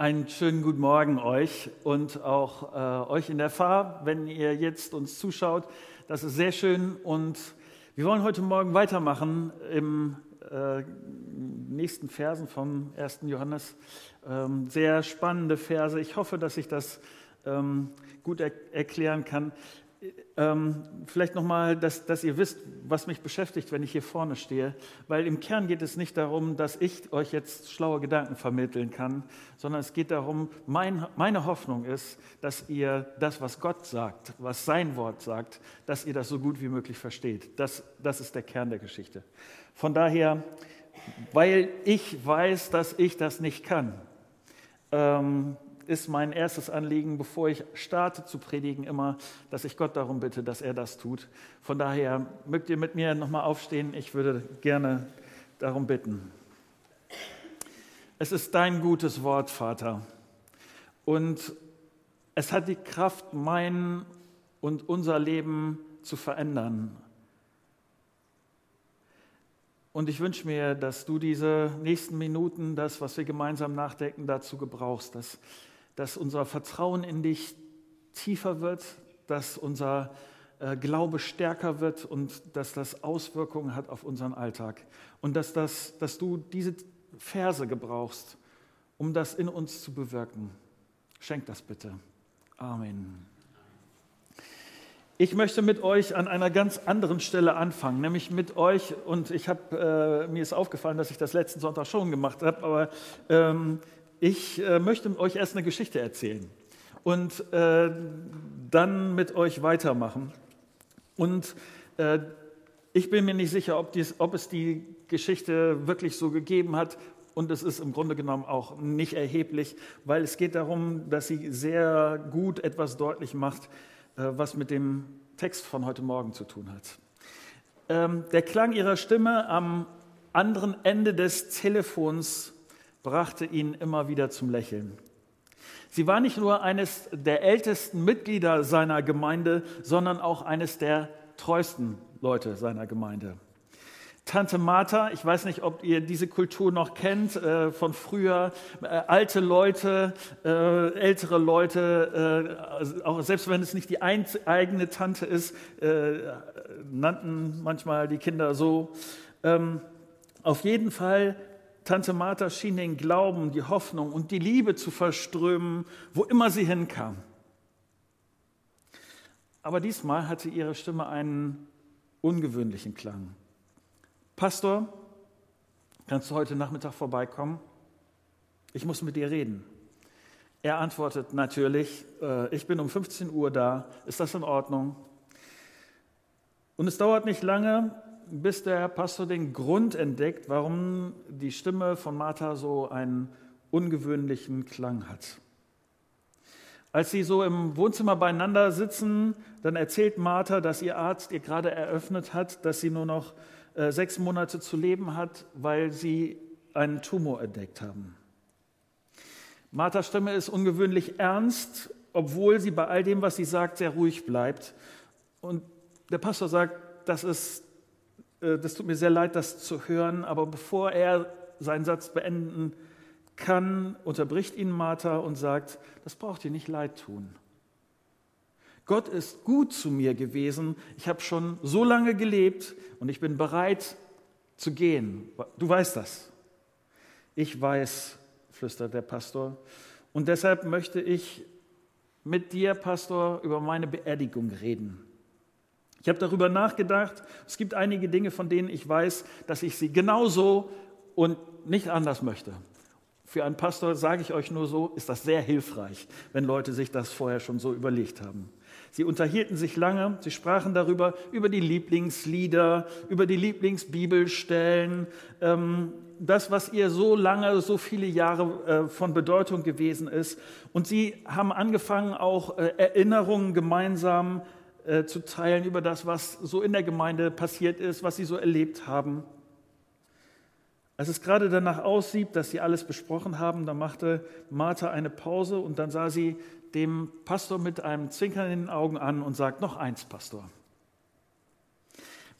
Einen schönen guten Morgen euch und auch äh, euch in der Fahr, wenn ihr jetzt uns zuschaut. Das ist sehr schön und wir wollen heute Morgen weitermachen im äh, nächsten Versen vom 1. Johannes. Ähm, sehr spannende Verse. Ich hoffe, dass ich das ähm, gut er erklären kann. Ähm, vielleicht nochmal, dass, dass ihr wisst, was mich beschäftigt, wenn ich hier vorne stehe. Weil im Kern geht es nicht darum, dass ich euch jetzt schlaue Gedanken vermitteln kann, sondern es geht darum, mein, meine Hoffnung ist, dass ihr das, was Gott sagt, was sein Wort sagt, dass ihr das so gut wie möglich versteht. Das, das ist der Kern der Geschichte. Von daher, weil ich weiß, dass ich das nicht kann, ähm, ist mein erstes Anliegen, bevor ich starte zu predigen, immer, dass ich Gott darum bitte, dass er das tut. Von daher mögt ihr mit mir nochmal aufstehen. Ich würde gerne darum bitten. Es ist dein gutes Wort, Vater. Und es hat die Kraft, mein und unser Leben zu verändern. Und ich wünsche mir, dass du diese nächsten Minuten, das, was wir gemeinsam nachdenken, dazu gebrauchst, dass dass unser Vertrauen in dich tiefer wird, dass unser äh, Glaube stärker wird und dass das Auswirkungen hat auf unseren Alltag. Und dass, das, dass du diese Verse gebrauchst, um das in uns zu bewirken. Schenk das bitte. Amen. Ich möchte mit euch an einer ganz anderen Stelle anfangen, nämlich mit euch, und ich habe, äh, mir ist aufgefallen, dass ich das letzten Sonntag schon gemacht habe, aber ähm, ich äh, möchte euch erst eine Geschichte erzählen und äh, dann mit euch weitermachen. Und äh, ich bin mir nicht sicher, ob, dies, ob, es die Geschichte wirklich so gegeben hat. Und es ist im Grunde genommen auch nicht erheblich, weil es geht darum, dass sie sehr gut etwas deutlich macht, äh, was mit dem Text von heute Morgen zu tun hat. Ähm, der Klang ihrer Stimme am anderen Ende des Telefons brachte ihn immer wieder zum Lächeln. Sie war nicht nur eines der ältesten Mitglieder seiner Gemeinde, sondern auch eines der treuesten Leute seiner Gemeinde. Tante Martha, ich weiß nicht, ob ihr diese Kultur noch kennt äh, von früher, äh, alte Leute, äh, ältere Leute, äh, auch selbst wenn es nicht die eigene Tante ist, äh, nannten manchmal die Kinder so. Ähm, auf jeden Fall Tante Martha schien den Glauben, die Hoffnung und die Liebe zu verströmen, wo immer sie hinkam. Aber diesmal hatte ihre Stimme einen ungewöhnlichen Klang. Pastor, kannst du heute Nachmittag vorbeikommen? Ich muss mit dir reden. Er antwortet natürlich, äh, ich bin um 15 Uhr da, ist das in Ordnung? Und es dauert nicht lange, bis der Pastor den Grund entdeckt, warum die Stimme von Martha so einen ungewöhnlichen Klang hat. Als sie so im Wohnzimmer beieinander sitzen, dann erzählt Martha, dass ihr Arzt ihr gerade eröffnet hat, dass sie nur noch äh, sechs Monate zu leben hat, weil sie einen Tumor entdeckt haben. Marthas Stimme ist ungewöhnlich ernst, obwohl sie bei all dem, was sie sagt, sehr ruhig bleibt. Und der Pastor sagt, das ist das tut mir sehr leid, das zu hören, aber bevor er seinen Satz beenden kann, unterbricht ihn Martha und sagt, das braucht ihr nicht leid tun. Gott ist gut zu mir gewesen. Ich habe schon so lange gelebt und ich bin bereit zu gehen. Du weißt das. Ich weiß, flüstert der Pastor. Und deshalb möchte ich mit dir, Pastor, über meine Beerdigung reden. Ich habe darüber nachgedacht. Es gibt einige Dinge, von denen ich weiß, dass ich sie genauso und nicht anders möchte. Für einen Pastor sage ich euch nur so, ist das sehr hilfreich, wenn Leute sich das vorher schon so überlegt haben. Sie unterhielten sich lange, sie sprachen darüber, über die Lieblingslieder, über die Lieblingsbibelstellen, ähm, das, was ihr so lange, so viele Jahre äh, von Bedeutung gewesen ist. Und sie haben angefangen, auch äh, Erinnerungen gemeinsam äh, zu teilen über das, was so in der Gemeinde passiert ist, was sie so erlebt haben. Als es gerade danach aussieht, dass sie alles besprochen haben, da machte Martha eine Pause und dann sah sie dem Pastor mit einem Zwinkern in den Augen an und sagt, noch eins, Pastor.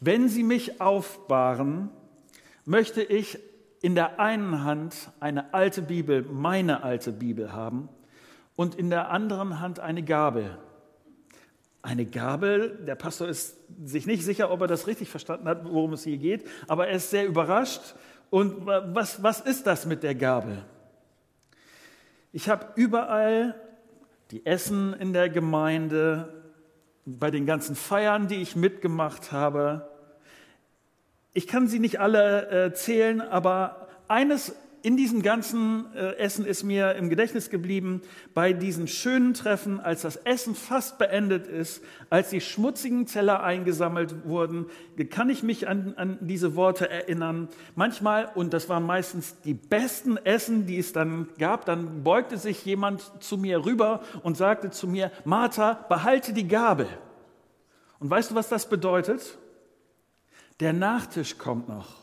Wenn Sie mich aufbahren, möchte ich in der einen Hand eine alte Bibel, meine alte Bibel haben und in der anderen Hand eine Gabel. Eine Gabel, der Pastor ist sich nicht sicher, ob er das richtig verstanden hat, worum es hier geht, aber er ist sehr überrascht. Und was, was ist das mit der Gabel? Ich habe überall die Essen in der Gemeinde, bei den ganzen Feiern, die ich mitgemacht habe. Ich kann sie nicht alle äh, zählen, aber eines in diesem ganzen äh, Essen ist mir im Gedächtnis geblieben, bei diesen schönen Treffen, als das Essen fast beendet ist, als die schmutzigen Teller eingesammelt wurden, kann ich mich an, an diese Worte erinnern. Manchmal, und das waren meistens die besten Essen, die es dann gab, dann beugte sich jemand zu mir rüber und sagte zu mir, Martha, behalte die Gabel. Und weißt du, was das bedeutet? Der Nachtisch kommt noch.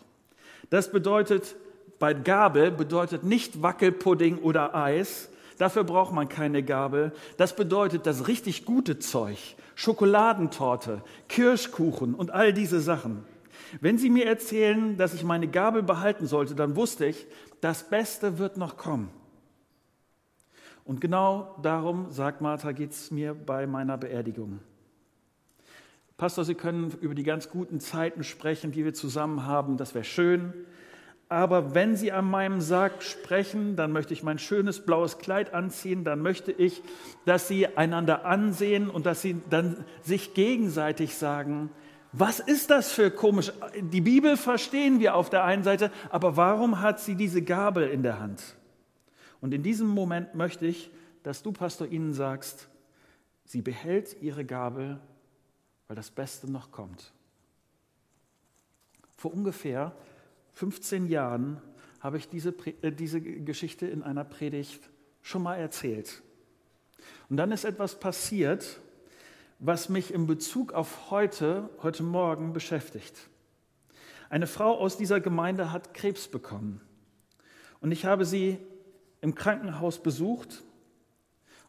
Das bedeutet, bei Gabel bedeutet nicht Wackelpudding oder Eis. Dafür braucht man keine Gabel. Das bedeutet das richtig gute Zeug. Schokoladentorte, Kirschkuchen und all diese Sachen. Wenn Sie mir erzählen, dass ich meine Gabel behalten sollte, dann wusste ich, das Beste wird noch kommen. Und genau darum, sagt Martha, geht es mir bei meiner Beerdigung. Pastor, Sie können über die ganz guten Zeiten sprechen, die wir zusammen haben. Das wäre schön. Aber wenn Sie an meinem Sarg sprechen, dann möchte ich mein schönes blaues Kleid anziehen, dann möchte ich, dass Sie einander ansehen und dass Sie dann sich gegenseitig sagen, was ist das für komisch? Die Bibel verstehen wir auf der einen Seite, aber warum hat sie diese Gabel in der Hand? Und in diesem Moment möchte ich, dass du, Pastor, ihnen sagst, sie behält ihre Gabel, weil das Beste noch kommt. Vor ungefähr 15 Jahren habe ich diese, äh, diese Geschichte in einer Predigt schon mal erzählt. Und dann ist etwas passiert, was mich in Bezug auf heute, heute Morgen beschäftigt. Eine Frau aus dieser Gemeinde hat Krebs bekommen. Und ich habe sie im Krankenhaus besucht.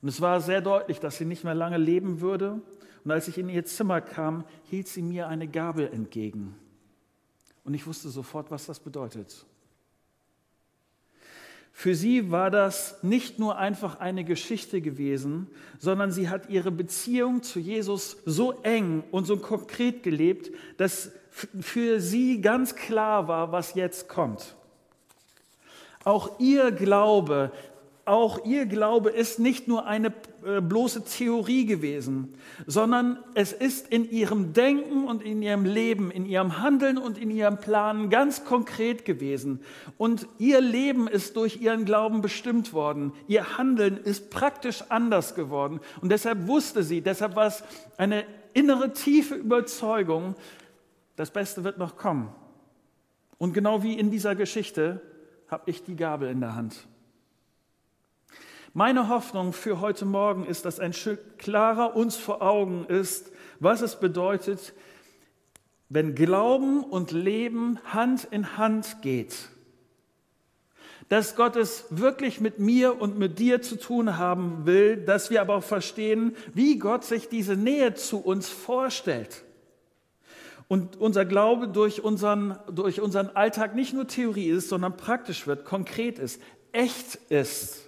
Und es war sehr deutlich, dass sie nicht mehr lange leben würde. Und als ich in ihr Zimmer kam, hielt sie mir eine Gabel entgegen. Und ich wusste sofort, was das bedeutet. Für sie war das nicht nur einfach eine Geschichte gewesen, sondern sie hat ihre Beziehung zu Jesus so eng und so konkret gelebt, dass für sie ganz klar war, was jetzt kommt. Auch ihr Glaube, auch ihr Glaube ist nicht nur eine äh, bloße Theorie gewesen, sondern es ist in ihrem Denken und in ihrem Leben, in ihrem Handeln und in ihrem Planen ganz konkret gewesen. Und ihr Leben ist durch ihren Glauben bestimmt worden. Ihr Handeln ist praktisch anders geworden. Und deshalb wusste sie, deshalb war es eine innere tiefe Überzeugung, das Beste wird noch kommen. Und genau wie in dieser Geschichte habe ich die Gabel in der Hand. Meine Hoffnung für heute Morgen ist, dass ein Stück klarer uns vor Augen ist, was es bedeutet, wenn Glauben und Leben Hand in Hand geht. Dass Gott es wirklich mit mir und mit dir zu tun haben will, dass wir aber auch verstehen, wie Gott sich diese Nähe zu uns vorstellt. Und unser Glaube durch unseren, durch unseren Alltag nicht nur Theorie ist, sondern praktisch wird, konkret ist, echt ist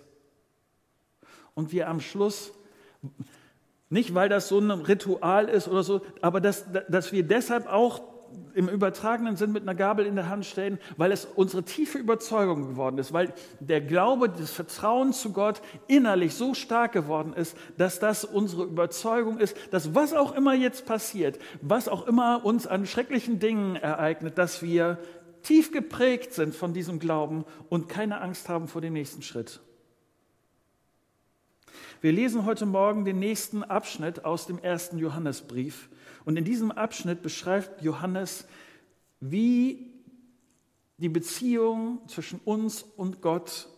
und wir am Schluss, nicht weil das so ein Ritual ist oder so, aber dass, dass wir deshalb auch im übertragenen Sinn mit einer Gabel in der Hand stehen, weil es unsere tiefe Überzeugung geworden ist, weil der Glaube, das Vertrauen zu Gott innerlich so stark geworden ist, dass das unsere Überzeugung ist, dass was auch immer jetzt passiert, was auch immer uns an schrecklichen Dingen ereignet, dass wir tief geprägt sind von diesem Glauben und keine Angst haben vor dem nächsten Schritt. Wir lesen heute Morgen den nächsten Abschnitt aus dem ersten Johannesbrief. Und in diesem Abschnitt beschreibt Johannes, wie die Beziehung zwischen uns und Gott,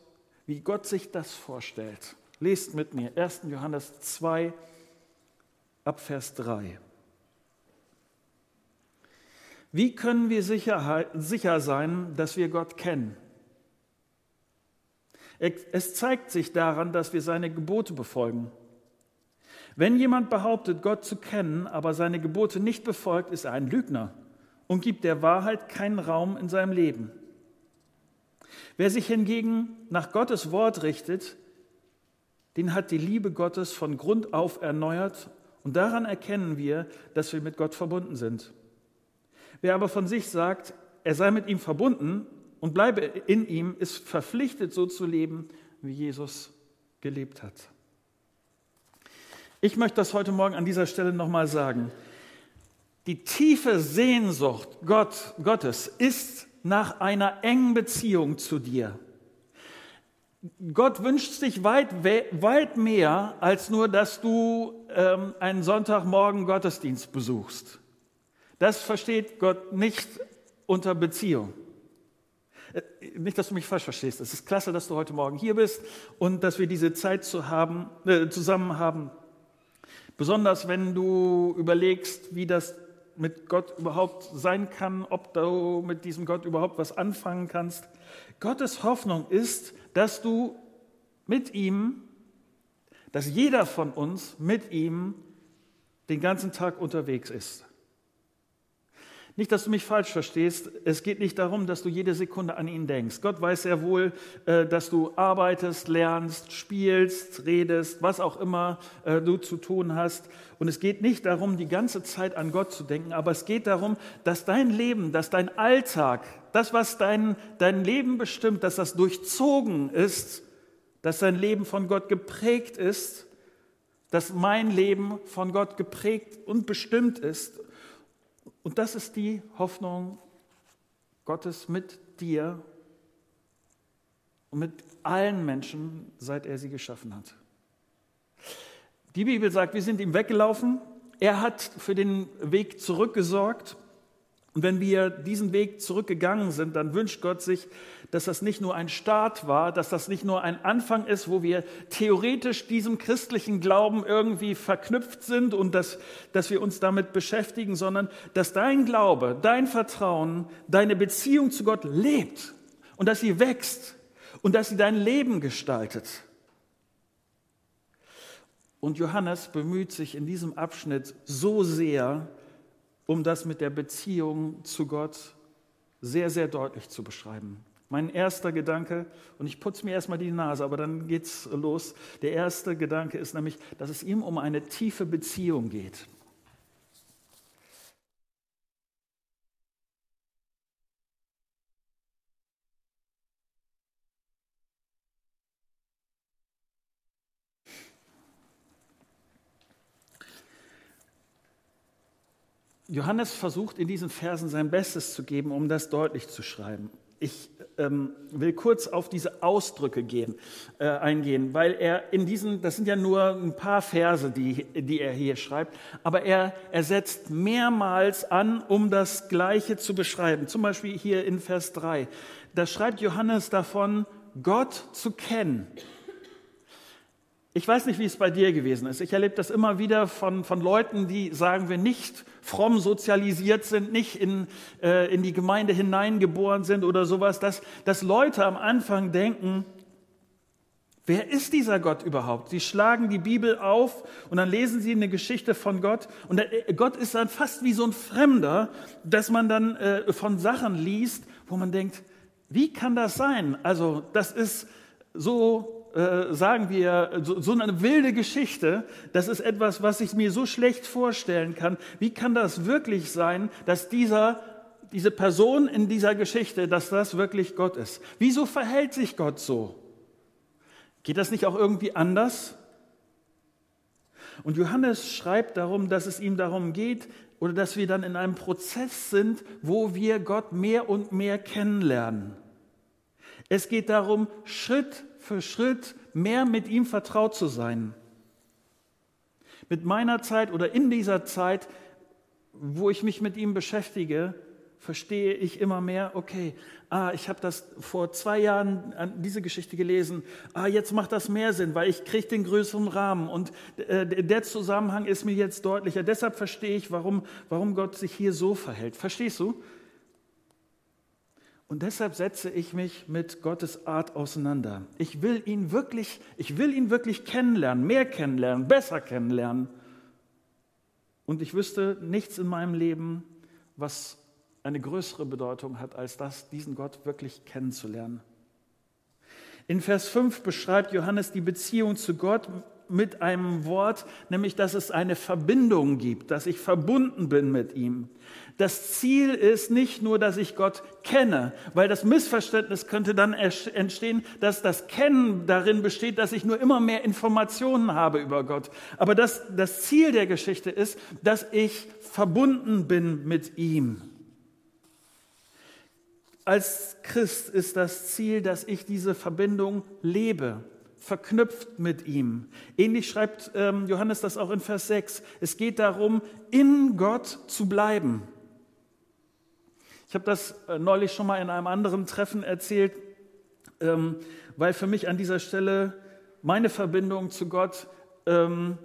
wie Gott sich das vorstellt. Lest mit mir 1. Johannes 2 ab Vers 3. Wie können wir sicher sein, dass wir Gott kennen? Es zeigt sich daran, dass wir seine Gebote befolgen. Wenn jemand behauptet, Gott zu kennen, aber seine Gebote nicht befolgt, ist er ein Lügner und gibt der Wahrheit keinen Raum in seinem Leben. Wer sich hingegen nach Gottes Wort richtet, den hat die Liebe Gottes von Grund auf erneuert und daran erkennen wir, dass wir mit Gott verbunden sind. Wer aber von sich sagt, er sei mit ihm verbunden und bleibe in ihm, ist verpflichtet, so zu leben, wie Jesus gelebt hat. Ich möchte das heute Morgen an dieser Stelle nochmal sagen. Die tiefe Sehnsucht Gott, Gottes ist nach einer engen Beziehung zu dir. Gott wünscht sich weit, weit mehr als nur, dass du ähm, einen Sonntagmorgen Gottesdienst besuchst. Das versteht Gott nicht unter Beziehung. Äh, nicht, dass du mich falsch verstehst. Es ist klasse, dass du heute Morgen hier bist und dass wir diese Zeit zu haben, äh, zusammen haben. Besonders wenn du überlegst, wie das mit Gott überhaupt sein kann, ob du mit diesem Gott überhaupt was anfangen kannst. Gottes Hoffnung ist, dass du mit ihm, dass jeder von uns mit ihm den ganzen Tag unterwegs ist. Nicht, dass du mich falsch verstehst. Es geht nicht darum, dass du jede Sekunde an ihn denkst. Gott weiß sehr wohl, äh, dass du arbeitest, lernst, spielst, redest, was auch immer äh, du zu tun hast. Und es geht nicht darum, die ganze Zeit an Gott zu denken, aber es geht darum, dass dein Leben, dass dein Alltag, das, was dein, dein Leben bestimmt, dass das durchzogen ist, dass dein Leben von Gott geprägt ist, dass mein Leben von Gott geprägt und bestimmt ist und das ist die Hoffnung Gottes mit dir und mit allen Menschen, seit er sie geschaffen hat. Die Bibel sagt, wir sind ihm weggelaufen. Er hat für den Weg zurückgesorgt. Und wenn wir diesen Weg zurückgegangen sind, dann wünscht Gott sich, dass das nicht nur ein Start war, dass das nicht nur ein Anfang ist, wo wir theoretisch diesem christlichen Glauben irgendwie verknüpft sind und dass, dass wir uns damit beschäftigen, sondern dass dein Glaube, dein Vertrauen, deine Beziehung zu Gott lebt und dass sie wächst und dass sie dein Leben gestaltet. Und Johannes bemüht sich in diesem Abschnitt so sehr, um das mit der Beziehung zu Gott sehr, sehr deutlich zu beschreiben. Mein erster Gedanke, und ich putze mir erstmal die Nase, aber dann geht's los. Der erste Gedanke ist nämlich, dass es ihm um eine tiefe Beziehung geht. Johannes versucht in diesen Versen sein Bestes zu geben, um das deutlich zu schreiben. Ich ähm, will kurz auf diese Ausdrücke gehen, äh, eingehen, weil er in diesen, das sind ja nur ein paar Verse, die, die er hier schreibt, aber er, er setzt mehrmals an, um das Gleiche zu beschreiben. Zum Beispiel hier in Vers 3. Da schreibt Johannes davon, Gott zu kennen. Ich weiß nicht, wie es bei dir gewesen ist. Ich erlebe das immer wieder von, von Leuten, die, sagen wir, nicht fromm sozialisiert sind, nicht in, äh, in die Gemeinde hineingeboren sind oder sowas, dass, dass Leute am Anfang denken, wer ist dieser Gott überhaupt? Sie schlagen die Bibel auf und dann lesen sie eine Geschichte von Gott und der, äh, Gott ist dann fast wie so ein Fremder, dass man dann äh, von Sachen liest, wo man denkt, wie kann das sein? Also das ist so äh, sagen wir, so, so eine wilde Geschichte, das ist etwas, was ich mir so schlecht vorstellen kann. Wie kann das wirklich sein, dass dieser, diese Person in dieser Geschichte, dass das wirklich Gott ist? Wieso verhält sich Gott so? Geht das nicht auch irgendwie anders? Und Johannes schreibt darum, dass es ihm darum geht, oder dass wir dann in einem Prozess sind, wo wir Gott mehr und mehr kennenlernen. Es geht darum, Schritt für Schritt mehr mit ihm vertraut zu sein. Mit meiner Zeit oder in dieser Zeit, wo ich mich mit ihm beschäftige, verstehe ich immer mehr, okay, ah, ich habe das vor zwei Jahren an diese Geschichte gelesen, ah, jetzt macht das mehr Sinn, weil ich kriege den größeren Rahmen und äh, der Zusammenhang ist mir jetzt deutlicher. Deshalb verstehe ich, warum, warum Gott sich hier so verhält. Verstehst du? Und deshalb setze ich mich mit Gottes Art auseinander. Ich will ihn wirklich, ich will ihn wirklich kennenlernen, mehr kennenlernen, besser kennenlernen. Und ich wüsste nichts in meinem Leben, was eine größere Bedeutung hat, als das, diesen Gott wirklich kennenzulernen. In Vers 5 beschreibt Johannes die Beziehung zu Gott mit einem Wort, nämlich dass es eine Verbindung gibt, dass ich verbunden bin mit ihm. Das Ziel ist nicht nur, dass ich Gott kenne, weil das Missverständnis könnte dann entstehen, dass das Kennen darin besteht, dass ich nur immer mehr Informationen habe über Gott. Aber das, das Ziel der Geschichte ist, dass ich verbunden bin mit ihm. Als Christ ist das Ziel, dass ich diese Verbindung lebe, verknüpft mit ihm. Ähnlich schreibt ähm, Johannes das auch in Vers 6. Es geht darum, in Gott zu bleiben. Ich habe das äh, neulich schon mal in einem anderen Treffen erzählt, ähm, weil für mich an dieser Stelle meine Verbindung zu Gott ähm,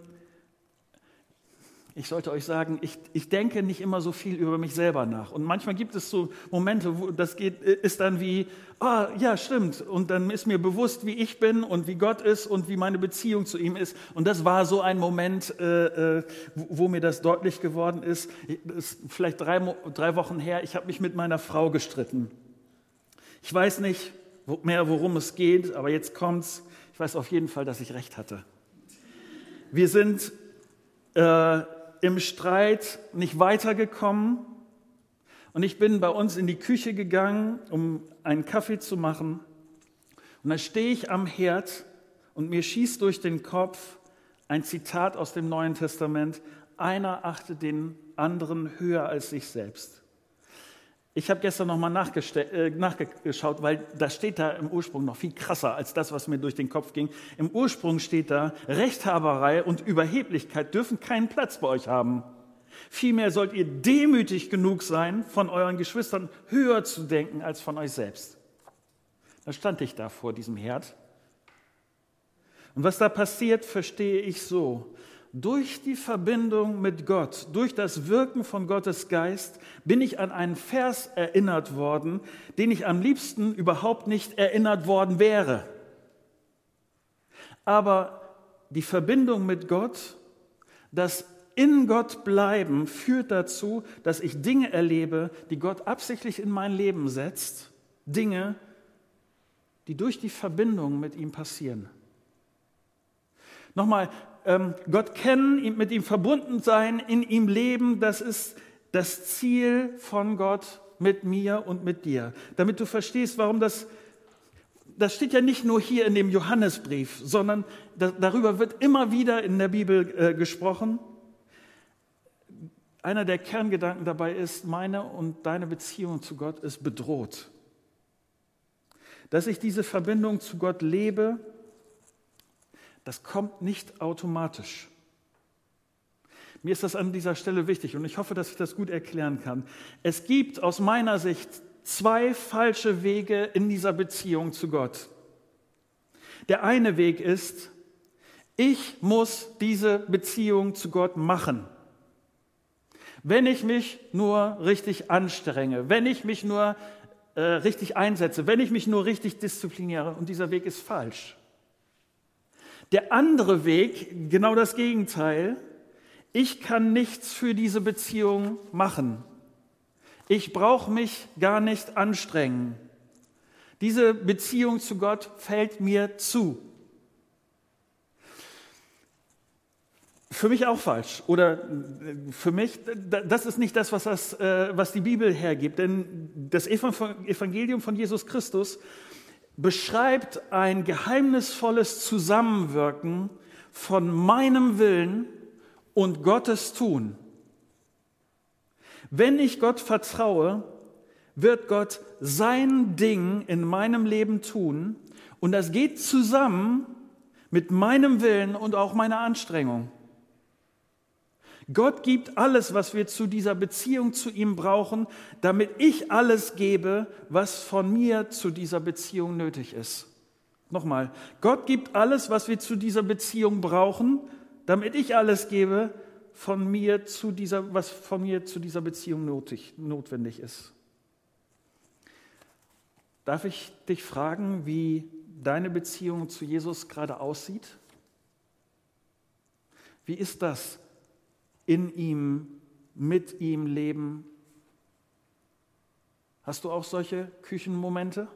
ich sollte euch sagen, ich, ich denke nicht immer so viel über mich selber nach. Und manchmal gibt es so Momente, wo das geht, ist dann wie, ah, ja, stimmt. Und dann ist mir bewusst, wie ich bin und wie Gott ist und wie meine Beziehung zu ihm ist. Und das war so ein Moment, äh, äh wo mir das deutlich geworden ist. Das ist vielleicht drei, drei Wochen her, ich habe mich mit meiner Frau gestritten. Ich weiß nicht mehr, worum es geht, aber jetzt kommt's. Ich weiß auf jeden Fall, dass ich recht hatte. Wir sind äh, im Streit nicht weitergekommen und ich bin bei uns in die Küche gegangen, um einen Kaffee zu machen. Und da stehe ich am Herd und mir schießt durch den Kopf ein Zitat aus dem Neuen Testament. Einer achtet den anderen höher als sich selbst. Ich habe gestern nochmal äh, nachgeschaut, weil da steht da im Ursprung noch viel krasser als das, was mir durch den Kopf ging. Im Ursprung steht da, Rechthaberei und Überheblichkeit dürfen keinen Platz bei euch haben. Vielmehr sollt ihr demütig genug sein, von euren Geschwistern höher zu denken als von euch selbst. Da stand ich da vor diesem Herd. Und was da passiert, verstehe ich so. Durch die Verbindung mit Gott, durch das Wirken von Gottes Geist, bin ich an einen Vers erinnert worden, den ich am liebsten überhaupt nicht erinnert worden wäre. Aber die Verbindung mit Gott, das in Gott bleiben, führt dazu, dass ich Dinge erlebe, die Gott absichtlich in mein Leben setzt, Dinge, die durch die Verbindung mit ihm passieren. Nochmal, Gott kennen, mit ihm verbunden sein, in ihm leben, das ist das Ziel von Gott mit mir und mit dir. Damit du verstehst, warum das, das steht ja nicht nur hier in dem Johannesbrief, sondern da, darüber wird immer wieder in der Bibel äh, gesprochen. Einer der Kerngedanken dabei ist, meine und deine Beziehung zu Gott ist bedroht. Dass ich diese Verbindung zu Gott lebe, das kommt nicht automatisch. Mir ist das an dieser Stelle wichtig und ich hoffe, dass ich das gut erklären kann. Es gibt aus meiner Sicht zwei falsche Wege in dieser Beziehung zu Gott. Der eine Weg ist, ich muss diese Beziehung zu Gott machen. Wenn ich mich nur richtig anstrenge, wenn ich mich nur äh, richtig einsetze, wenn ich mich nur richtig diszipliniere, und dieser Weg ist falsch. Der andere Weg, genau das Gegenteil, ich kann nichts für diese Beziehung machen. Ich brauche mich gar nicht anstrengen. Diese Beziehung zu Gott fällt mir zu. Für mich auch falsch. Oder äh, für mich, das ist nicht das, was, das, äh, was die Bibel hergibt. Denn das Evangelium von Jesus Christus beschreibt ein geheimnisvolles Zusammenwirken von meinem Willen und Gottes Tun. Wenn ich Gott vertraue, wird Gott sein Ding in meinem Leben tun und das geht zusammen mit meinem Willen und auch meiner Anstrengung. Gott gibt alles, was wir zu dieser Beziehung zu ihm brauchen, damit ich alles gebe, was von mir zu dieser Beziehung nötig ist. Nochmal, Gott gibt alles, was wir zu dieser Beziehung brauchen, damit ich alles gebe, von mir zu dieser, was von mir zu dieser Beziehung nötig, notwendig ist. Darf ich dich fragen, wie deine Beziehung zu Jesus gerade aussieht? Wie ist das? In ihm, mit ihm leben. Hast du auch solche Küchenmomente?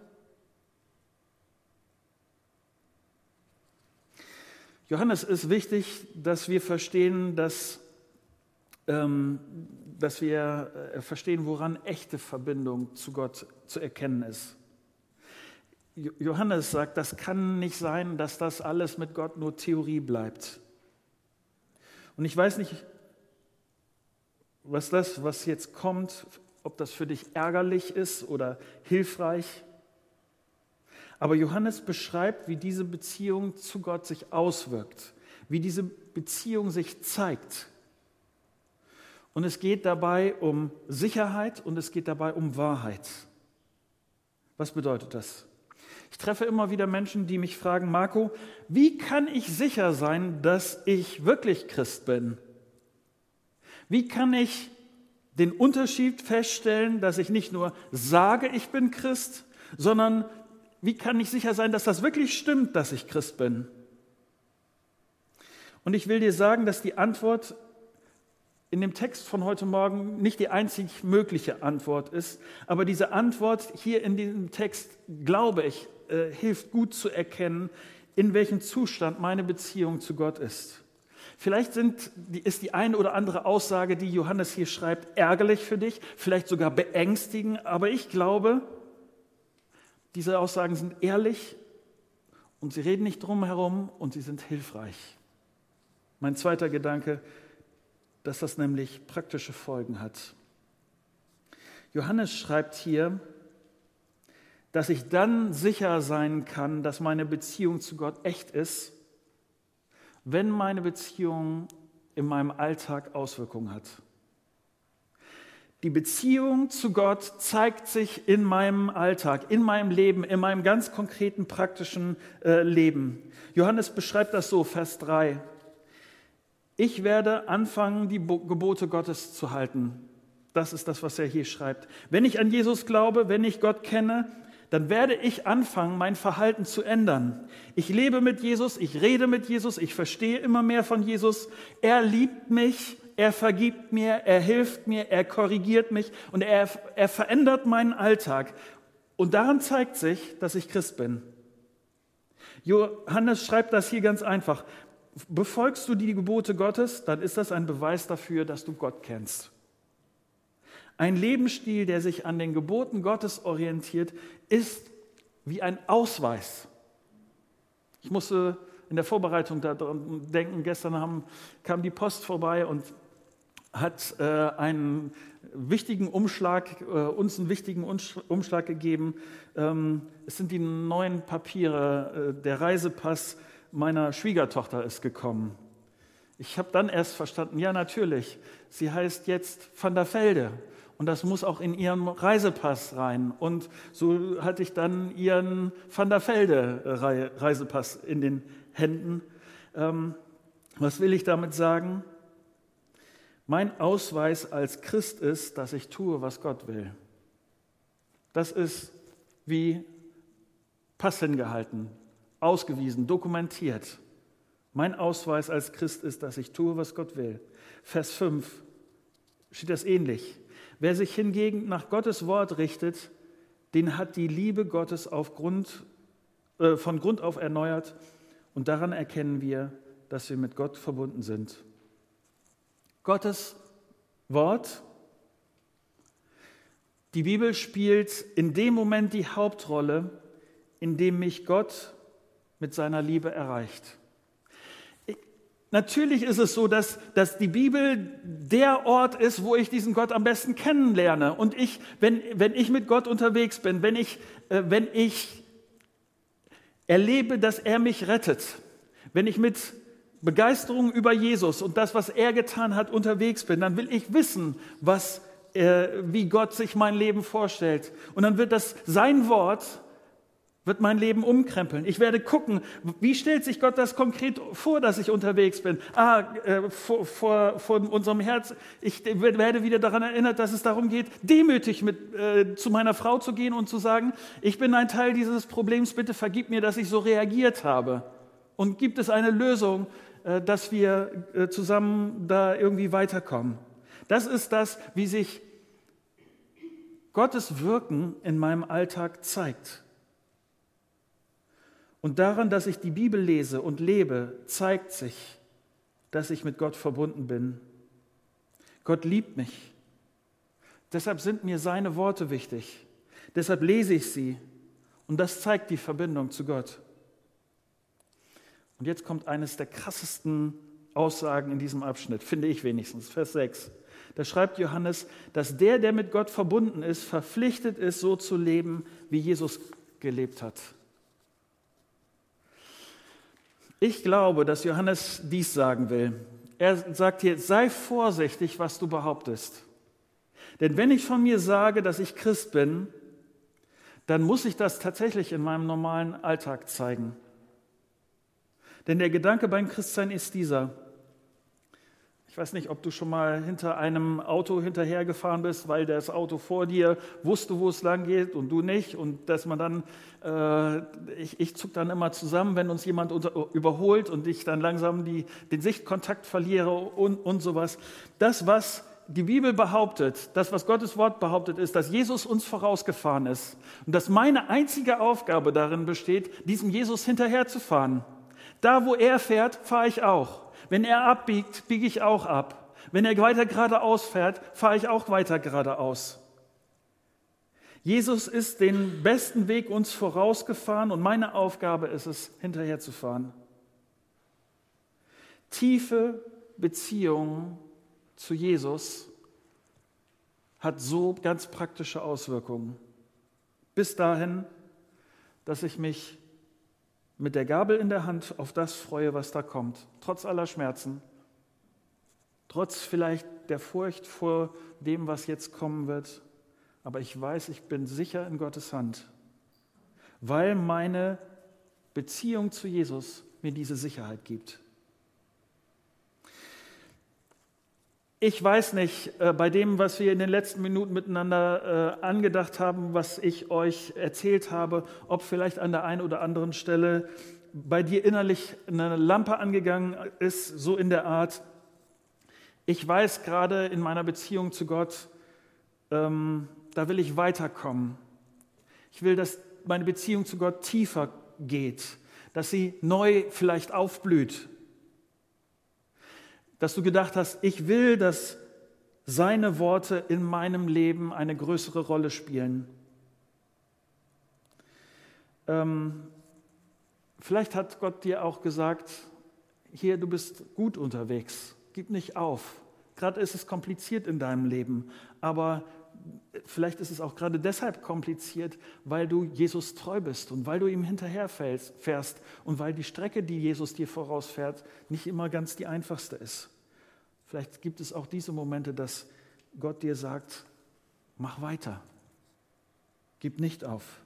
Johannes ist wichtig, dass wir verstehen, dass, ähm, dass wir äh, verstehen, woran echte Verbindung zu Gott zu erkennen ist. Johannes sagt, das kann nicht sein, dass das alles mit Gott nur Theorie bleibt. Und ich weiß nicht, was das, was jetzt kommt, ob das für dich ärgerlich ist oder hilfreich. Aber Johannes beschreibt, wie diese Beziehung zu Gott sich auswirkt, wie diese Beziehung sich zeigt. Und es geht dabei um Sicherheit und es geht dabei um Wahrheit. Was bedeutet das? Ich treffe immer wieder Menschen, die mich fragen, Marco, wie kann ich sicher sein, dass ich wirklich Christ bin? Wie kann ich den Unterschied feststellen, dass ich nicht nur sage, ich bin Christ, sondern wie kann ich sicher sein, dass das wirklich stimmt, dass ich Christ bin? Und ich will dir sagen, dass die Antwort in dem Text von heute Morgen nicht die einzig mögliche Antwort ist, aber diese Antwort hier in diesem Text, glaube ich, äh, hilft gut zu erkennen, in welchem Zustand meine Beziehung zu Gott ist. Vielleicht sind, ist die eine oder andere Aussage, die Johannes hier schreibt, ärgerlich für dich, vielleicht sogar beängstigend, aber ich glaube, diese Aussagen sind ehrlich und sie reden nicht drum herum und sie sind hilfreich. Mein zweiter Gedanke, dass das nämlich praktische Folgen hat. Johannes schreibt hier, dass ich dann sicher sein kann, dass meine Beziehung zu Gott echt ist, wenn meine Beziehung in meinem Alltag Auswirkungen hat. Die Beziehung zu Gott zeigt sich in meinem Alltag, in meinem Leben, in meinem ganz konkreten praktischen äh, Leben. Johannes beschreibt das so, Vers 3. Ich werde anfangen, die Gebote Gottes zu halten. Das ist das, was er hier schreibt. Wenn ich an Jesus glaube, wenn ich Gott kenne, dann werde ich anfangen, mein Verhalten zu ändern. Ich lebe mit Jesus, ich rede mit Jesus, ich verstehe immer mehr von Jesus. Er liebt mich, er vergibt mir, er hilft mir, er korrigiert mich und er, er verändert meinen Alltag. Und daran zeigt sich, dass ich Christ bin. Johannes schreibt das hier ganz einfach. Befolgst du die Gebote Gottes, dann ist das ein Beweis dafür, dass du Gott kennst. Ein Lebensstil, der sich an den Geboten Gottes orientiert, ist wie ein Ausweis. Ich musste in der Vorbereitung daran denken, gestern haben, kam die Post vorbei und hat äh, einen wichtigen Umschlag, äh, uns einen wichtigen Umschlag gegeben. Ähm, es sind die neuen Papiere, äh, der Reisepass meiner Schwiegertochter ist gekommen. Ich habe dann erst verstanden, ja natürlich, sie heißt jetzt Van der Velde. Und das muss auch in ihren Reisepass rein. Und so hatte ich dann ihren Van der Velde Reisepass in den Händen. Ähm, was will ich damit sagen? Mein Ausweis als Christ ist, dass ich tue, was Gott will. Das ist wie Pass hingehalten, ausgewiesen, dokumentiert. Mein Ausweis als Christ ist, dass ich tue, was Gott will. Vers 5 steht das ähnlich. Wer sich hingegen nach Gottes Wort richtet, den hat die Liebe Gottes Grund, äh, von Grund auf erneuert und daran erkennen wir, dass wir mit Gott verbunden sind. Gottes Wort, die Bibel spielt in dem Moment die Hauptrolle, in dem mich Gott mit seiner Liebe erreicht. Natürlich ist es so, dass, dass die Bibel der Ort ist, wo ich diesen Gott am besten kennenlerne. Und ich, wenn, wenn ich mit Gott unterwegs bin, wenn ich, äh, wenn ich erlebe, dass er mich rettet, wenn ich mit Begeisterung über Jesus und das, was er getan hat, unterwegs bin, dann will ich wissen, was, äh, wie Gott sich mein Leben vorstellt. Und dann wird das sein Wort wird mein Leben umkrempeln. Ich werde gucken, wie stellt sich Gott das konkret vor, dass ich unterwegs bin. Ah, äh, vor, vor, vor, unserem Herz, ich werde wieder daran erinnert, dass es darum geht, demütig mit, äh, zu meiner Frau zu gehen und zu sagen, ich bin ein Teil dieses Problems, bitte vergib mir, dass ich so reagiert habe. Und gibt es eine Lösung, äh, dass wir äh, zusammen da irgendwie weiterkommen. Das ist das, wie sich Gottes Wirken in meinem Alltag zeigt. Und daran, dass ich die Bibel lese und lebe, zeigt sich, dass ich mit Gott verbunden bin. Gott liebt mich. Deshalb sind mir seine Worte wichtig. Deshalb lese ich sie. Und das zeigt die Verbindung zu Gott. Und jetzt kommt eines der krassesten Aussagen in diesem Abschnitt, finde ich wenigstens, Vers 6. Da schreibt Johannes, dass der, der mit Gott verbunden ist, verpflichtet ist, so zu leben, wie Jesus gelebt hat. Ich glaube, dass Johannes dies sagen will. Er sagt hier, sei vorsichtig, was du behauptest. Denn wenn ich von mir sage, dass ich Christ bin, dann muss ich das tatsächlich in meinem normalen Alltag zeigen. Denn der Gedanke beim Christsein ist dieser. Ich weiß nicht, ob du schon mal hinter einem Auto hinterhergefahren bist, weil das Auto vor dir wusste, wo es lang geht und du nicht. Und dass man dann, äh, ich, ich zuck dann immer zusammen, wenn uns jemand unter, überholt und ich dann langsam die, den Sichtkontakt verliere und, und sowas. Das, was die Bibel behauptet, das, was Gottes Wort behauptet, ist, dass Jesus uns vorausgefahren ist und dass meine einzige Aufgabe darin besteht, diesem Jesus hinterherzufahren. Da, wo er fährt, fahre ich auch. Wenn er abbiegt, biege ich auch ab. Wenn er weiter geradeaus fährt, fahre ich auch weiter geradeaus. Jesus ist den besten Weg uns vorausgefahren und meine Aufgabe ist es, hinterherzufahren. Tiefe Beziehungen zu Jesus hat so ganz praktische Auswirkungen. Bis dahin, dass ich mich mit der Gabel in der Hand auf das freue, was da kommt, trotz aller Schmerzen, trotz vielleicht der Furcht vor dem, was jetzt kommen wird. Aber ich weiß, ich bin sicher in Gottes Hand, weil meine Beziehung zu Jesus mir diese Sicherheit gibt. Ich weiß nicht, äh, bei dem, was wir in den letzten Minuten miteinander äh, angedacht haben, was ich euch erzählt habe, ob vielleicht an der einen oder anderen Stelle bei dir innerlich eine Lampe angegangen ist, so in der Art, ich weiß gerade in meiner Beziehung zu Gott, ähm, da will ich weiterkommen. Ich will, dass meine Beziehung zu Gott tiefer geht, dass sie neu vielleicht aufblüht, dass du gedacht hast, ich will, dass seine Worte in meinem Leben eine größere Rolle spielen. Ähm, vielleicht hat Gott dir auch gesagt, hier, du bist gut unterwegs, gib nicht auf. Gerade ist es kompliziert in deinem Leben, aber vielleicht ist es auch gerade deshalb kompliziert, weil du Jesus treu bist und weil du ihm hinterherfährst und weil die Strecke, die Jesus dir vorausfährt, nicht immer ganz die einfachste ist. Vielleicht gibt es auch diese Momente, dass Gott dir sagt, mach weiter, gib nicht auf.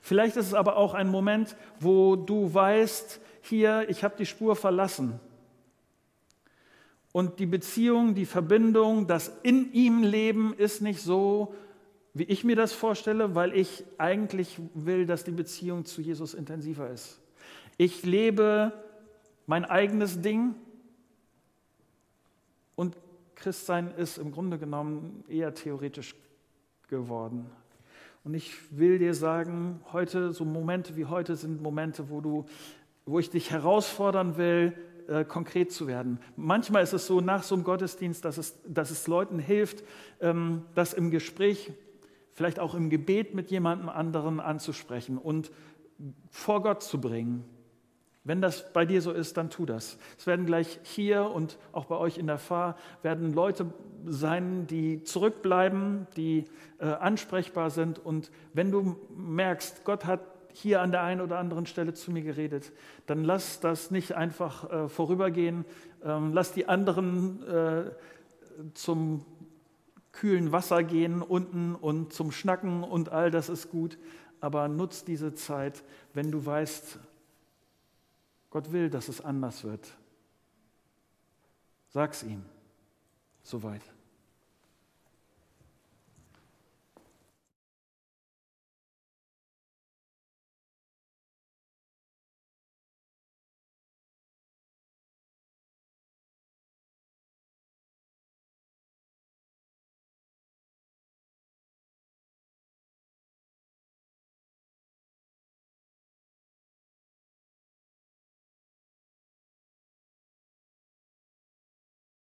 Vielleicht ist es aber auch ein Moment, wo du weißt, hier, ich habe die Spur verlassen und die Beziehung, die Verbindung, das in ihm Leben ist nicht so, wie ich mir das vorstelle, weil ich eigentlich will, dass die Beziehung zu Jesus intensiver ist. Ich lebe mein eigenes Ding und Christsein ist im Grunde genommen eher theoretisch geworden. Und ich will dir sagen, heute, so Momente wie heute sind Momente, wo, du, wo ich dich herausfordern will, äh, konkret zu werden. Manchmal ist es so nach so einem Gottesdienst, dass es, dass es Leuten hilft, ähm, das im Gespräch, vielleicht auch im Gebet mit jemandem anderen anzusprechen und vor Gott zu bringen. Wenn das bei dir so ist, dann tu das. Es werden gleich hier und auch bei euch in der Fahr werden Leute sein, die zurückbleiben, die äh, ansprechbar sind. Und wenn du merkst, Gott hat hier an der einen oder anderen Stelle zu mir geredet, dann lass das nicht einfach äh, vorübergehen. Ähm, lass die anderen äh, zum kühlen Wasser gehen unten und zum Schnacken und all das ist gut. Aber nutz diese Zeit, wenn du weißt, Gott will, dass es anders wird. Sag's ihm. Soweit.